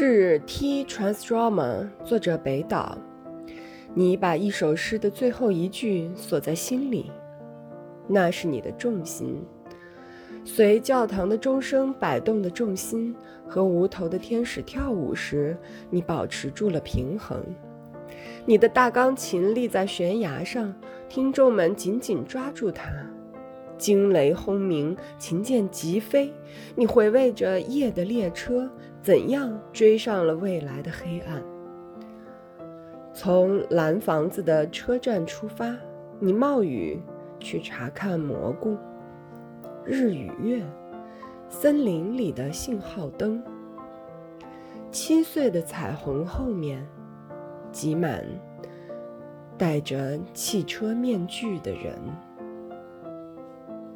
致 T. Transdrama，作者北岛。你把一首诗的最后一句锁在心里，那是你的重心。随教堂的钟声摆动的重心和无头的天使跳舞时，你保持住了平衡。你的大钢琴立在悬崖上，听众们紧紧抓住它。惊雷轰鸣，琴键急飞，你回味着夜的列车怎样追上了未来的黑暗。从蓝房子的车站出发，你冒雨去查看蘑菇、日与月、森林里的信号灯。七岁的彩虹后面挤满戴着汽车面具的人。